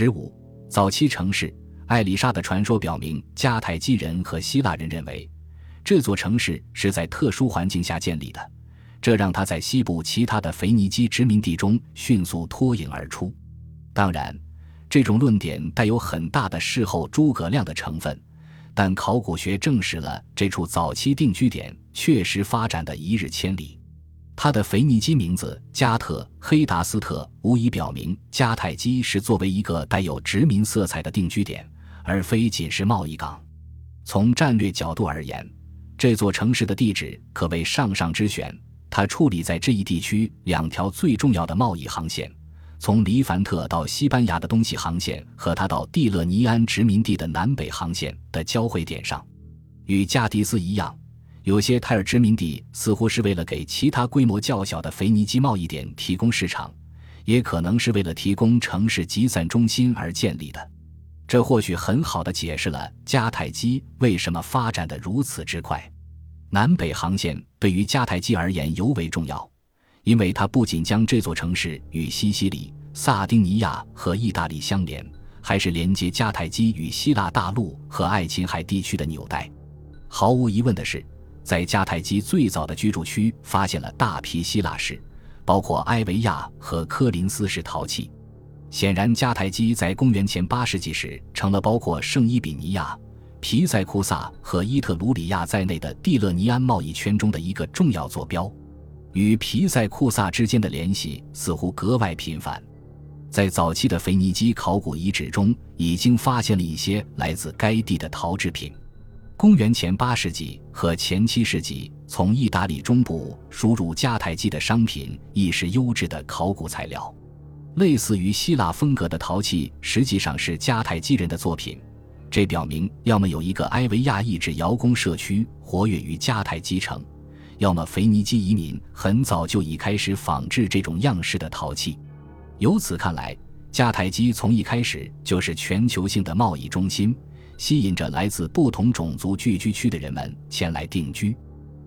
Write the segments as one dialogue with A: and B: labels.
A: 十五，早期城市艾丽莎的传说表明，迦太基人和希腊人认为这座城市是在特殊环境下建立的，这让他在西部其他的腓尼基殖民地中迅速脱颖而出。当然，这种论点带有很大的事后诸葛亮的成分，但考古学证实了这处早期定居点确实发展的一日千里。它的腓尼基名字加特黑达斯特无疑表明迦太基是作为一个带有殖民色彩的定居点，而非仅是贸易港。从战略角度而言，这座城市的地址可谓上上之选。它矗立在这一地区两条最重要的贸易航线：从黎凡特到西班牙的东西航线和它到蒂勒尼安殖民地的南北航线的交汇点上。与加迪斯一样。有些泰尔殖民地似乎是为了给其他规模较小的腓尼基贸易点提供市场，也可能是为了提供城市集散中心而建立的。这或许很好的解释了迦太基为什么发展的如此之快。南北航线对于迦太基而言尤为重要，因为它不仅将这座城市与西西里、萨丁尼亚和意大利相连，还是连接迦太基与希腊大陆和爱琴海地区的纽带。毫无疑问的是。在迦太基最早的居住区发现了大批希腊式，包括埃维亚和科林斯式陶器。显然，迦太基在公元前八世纪时成了包括圣伊比尼亚、皮塞库萨和伊特鲁里亚在内的蒂勒尼安贸易圈中的一个重要坐标。与皮塞库萨之间的联系似乎格外频繁。在早期的腓尼基考古遗址中，已经发现了一些来自该地的陶制品。公元前八世纪和前七世纪，从意大利中部输入迦太基的商品亦是优质的考古材料。类似于希腊风格的陶器，实际上是迦太基人的作品。这表明，要么有一个埃维亚意志窑工社区活跃于迦太基城，要么腓尼基移民很早就已开始仿制这种样式的陶器。由此看来，迦太基从一开始就是全球性的贸易中心。吸引着来自不同种族聚居区的人们前来定居。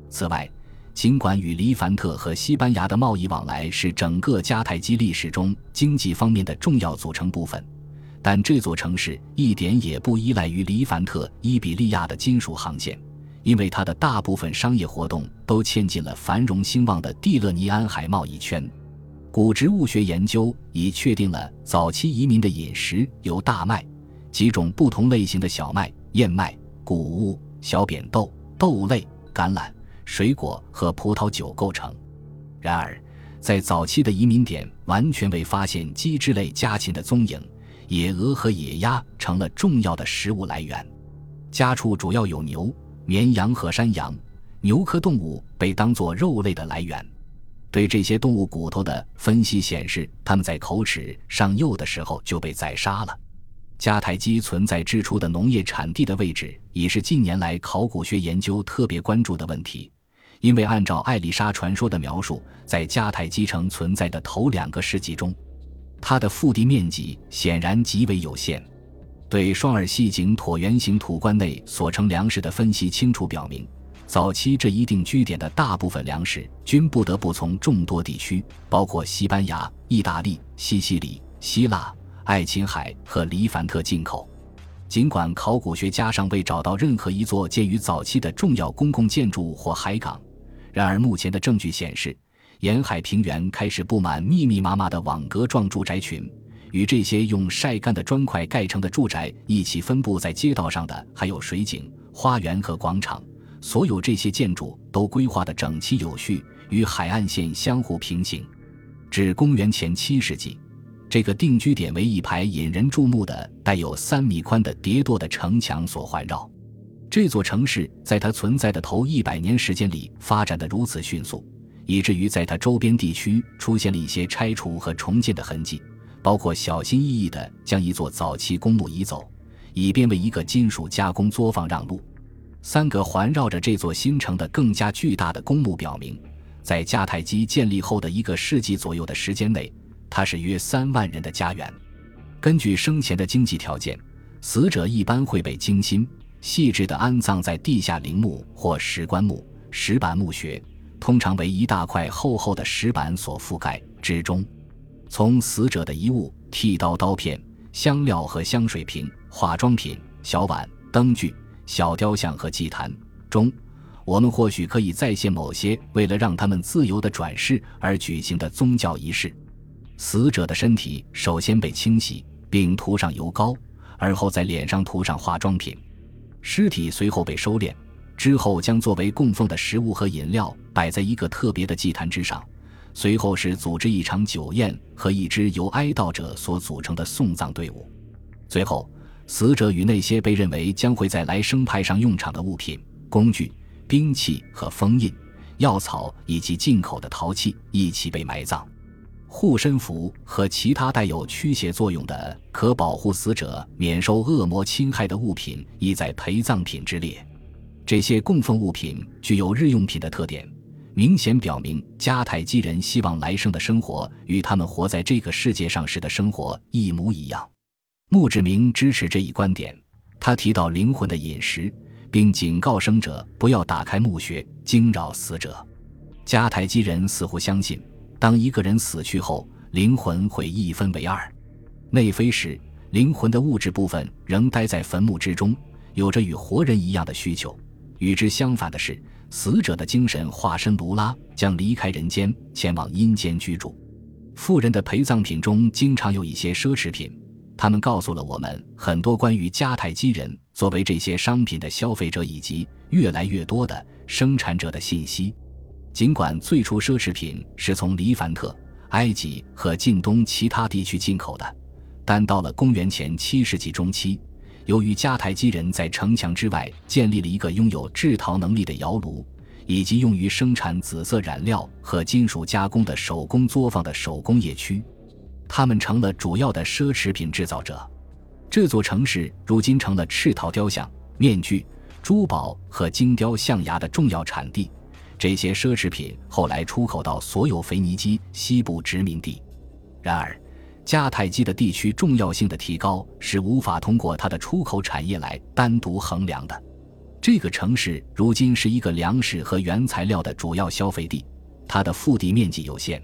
A: 此外，尽管与黎凡特和西班牙的贸易往来是整个迦太基历史中经济方面的重要组成部分，但这座城市一点也不依赖于黎凡特伊比利亚的金属航线，因为它的大部分商业活动都嵌进了繁荣兴旺的蒂勒尼安海贸易圈。古植物学研究已确定了早期移民的饮食由大麦。几种不同类型的小麦、燕麦、谷物、小扁豆、豆类、橄榄、水果和葡萄酒构成。然而，在早期的移民点完全未发现鸡之类家禽的踪影，野鹅和野鸭成了重要的食物来源。家畜主要有牛、绵羊和山羊。牛科动物被当作肉类的来源。对这些动物骨头的分析显示，它们在口齿上幼的时候就被宰杀了。迦太基存在之初的农业产地的位置，已是近年来考古学研究特别关注的问题。因为按照艾丽莎传说的描述，在迦太基城存在的头两个世纪中，它的腹地面积显然极为有限。对双耳细颈椭圆形土棺内所盛粮食的分析，清楚表明，早期这一定居点的大部分粮食均不得不从众多地区，包括西班牙、意大利、西西里、希腊。爱琴海和黎凡特进口，尽管考古学家尚未找到任何一座建于早期的重要公共建筑或海港，然而目前的证据显示，沿海平原开始布满密密麻麻的网格状住宅群。与这些用晒干的砖块盖成的住宅一起分布在街道上的，还有水井、花园和广场。所有这些建筑都规划得整齐有序，与海岸线相互平行。至公元前七世纪。这个定居点为一排引人注目的、带有三米宽的叠垛的城墙所环绕。这座城市在它存在的头一百年时间里发展的如此迅速，以至于在它周边地区出现了一些拆除和重建的痕迹，包括小心翼翼地将一座早期公墓移走，以便为一个金属加工作坊让路。三个环绕着这座新城的更加巨大的公墓表明，在迦太基建立后的一个世纪左右的时间内。它是约三万人的家园。根据生前的经济条件，死者一般会被精心细致地安葬在地下陵墓或石棺墓、石板墓穴，通常为一大块厚厚的石板所覆盖之中。从死者的遗物、剃刀、刀片、香料和香水瓶、化妆品、小碗、灯具、小雕像和祭坛中，我们或许可以再现某些为了让他们自由的转世而举行的宗教仪式。死者的身体首先被清洗，并涂上油膏，而后在脸上涂上化妆品。尸体随后被收敛，之后将作为供奉的食物和饮料摆在一个特别的祭坛之上。随后是组织一场酒宴和一支由哀悼者所组成的送葬队伍。最后，死者与那些被认为将会在来生派上用场的物品、工具、兵器和封印、药草以及进口的陶器一起被埋葬。护身符和其他带有驱邪作用的、可保护死者免受恶魔侵害的物品，亦在陪葬品之列。这些供奉物品具有日用品的特点，明显表明迦太基人希望来生的生活与他们活在这个世界上时的生活一模一样。墓志铭支持这一观点，他提到灵魂的饮食，并警告生者不要打开墓穴惊扰死者。迦太基人似乎相信。当一个人死去后，灵魂会一分为二，内飞时，灵魂的物质部分仍待在坟墓之中，有着与活人一样的需求。与之相反的是，死者的精神化身卢拉将离开人间，前往阴间居住。富人的陪葬品中经常有一些奢侈品，他们告诉了我们很多关于迦太基人作为这些商品的消费者以及越来越多的生产者的信息。尽管最初奢侈品是从黎凡特、埃及和近东其他地区进口的，但到了公元前七世纪中期，由于迦太基人在城墙之外建立了一个拥有制陶能力的窑炉，以及用于生产紫色染料和金属加工的手工作坊的手工业区，他们成了主要的奢侈品制造者。这座城市如今成了赤陶雕像、面具、珠宝和精雕象牙的重要产地。这些奢侈品后来出口到所有腓尼基西部殖民地。然而，迦太基的地区重要性的提高是无法通过它的出口产业来单独衡量的。这个城市如今是一个粮食和原材料的主要消费地，它的腹地面积有限，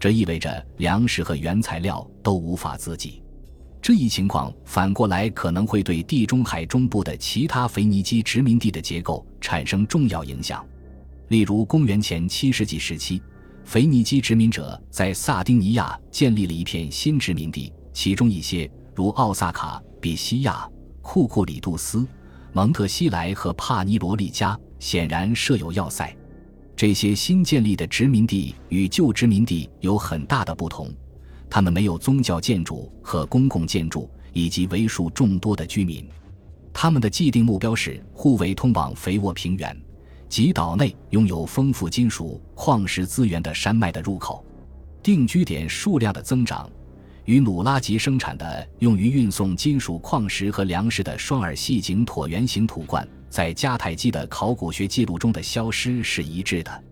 A: 这意味着粮食和原材料都无法自给。这一情况反过来可能会对地中海中部的其他腓尼基殖民地的结构产生重要影响。例如，公元前七世纪时期，腓尼基殖民者在萨丁尼亚建立了一片新殖民地，其中一些如奥萨卡、比西亚、库库里杜斯、蒙特西莱和帕尼罗利加显然设有要塞。这些新建立的殖民地与旧殖民地有很大的不同，他们没有宗教建筑和公共建筑，以及为数众多的居民。他们的既定目标是护卫通往肥沃平原。及岛内拥有丰富金属矿石资源的山脉的入口，定居点数量的增长，与努拉吉生产的用于运送金属矿石和粮食的双耳细颈椭圆形土罐在迦太基的考古学记录中的消失是一致的。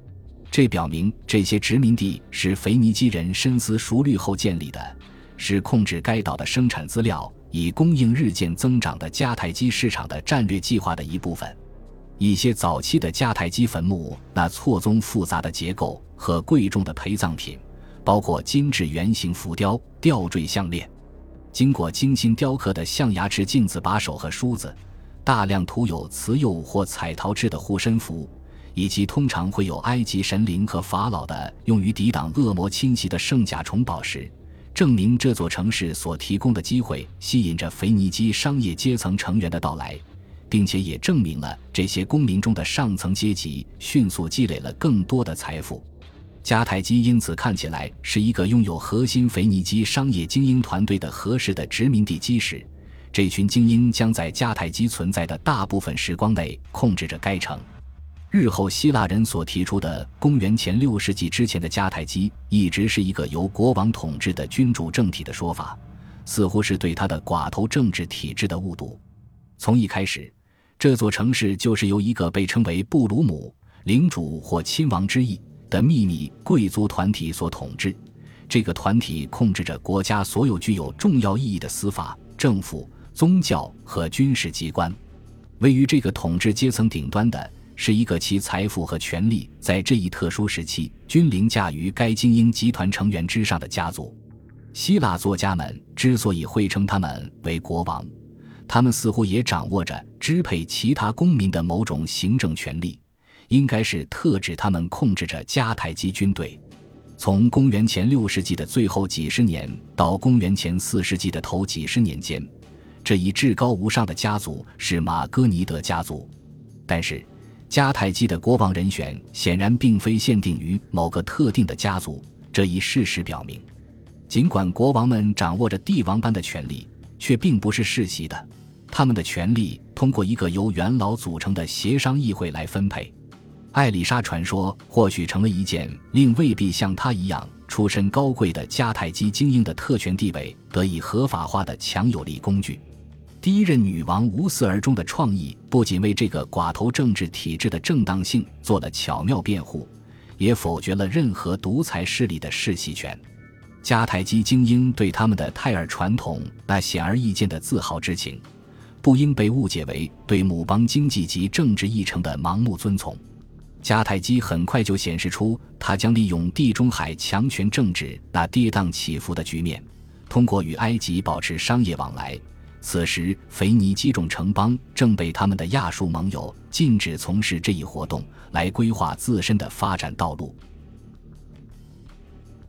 A: 这表明这些殖民地是腓尼基人深思熟虑后建立的，是控制该岛的生产资料以供应日渐增长的迦太基市场的战略计划的一部分。一些早期的迦太基坟墓那错综复杂的结构和贵重的陪葬品，包括精致圆形浮雕、吊坠项链、经过精心雕刻的象牙制镜子把手和梳子，大量涂有瓷釉或彩陶制的护身符，以及通常会有埃及神灵和法老的用于抵挡恶魔侵袭的圣甲虫宝石，证明这座城市所提供的机会吸引着腓尼基商业阶层成员的到来。并且也证明了这些公民中的上层阶级迅速积累了更多的财富。迦太基因此看起来是一个拥有核心腓尼基商业精英团队的合适的殖民地基石。这群精英将在迦太基存在的大部分时光内控制着该城。日后希腊人所提出的公元前六世纪之前的迦太基一直是一个由国王统治的君主政体的说法，似乎是对他的寡头政治体制的误读。从一开始。这座城市就是由一个被称为布鲁姆领主或亲王之意的秘密贵族团体所统治。这个团体控制着国家所有具有重要意义的司法、政府、宗教和军事机关。位于这个统治阶层顶端的是一个其财富和权力在这一特殊时期均凌驾于该精英集团成员之上的家族。希腊作家们之所以会称他们为国王，他们似乎也掌握着支配其他公民的某种行政权力，应该是特指他们控制着迦太基军队。从公元前六世纪的最后几十年到公元前四世纪的头几十年间，这一至高无上的家族是马哥尼德家族。但是，迦太基的国王人选显然并非限定于某个特定的家族。这一事实表明，尽管国王们掌握着帝王般的权力，却并不是世袭的。他们的权力通过一个由元老组成的协商议会来分配。艾丽莎传说或许成了一件令未必像她一样出身高贵的迦太基精英的特权地位得以合法化的强有力工具。第一任女王无私而终的创意，不仅为这个寡头政治体制的正当性做了巧妙辩护，也否决了任何独裁势力的世袭权。迦太基精英对他们的泰尔传统那显而易见的自豪之情，不应被误解为对母邦经济及政治议程的盲目遵从。迦太基很快就显示出，他将利用地中海强权政治那跌宕起伏的局面，通过与埃及保持商业往来。此时，腓尼基种城邦正被他们的亚述盟友禁止从事这一活动，来规划自身的发展道路。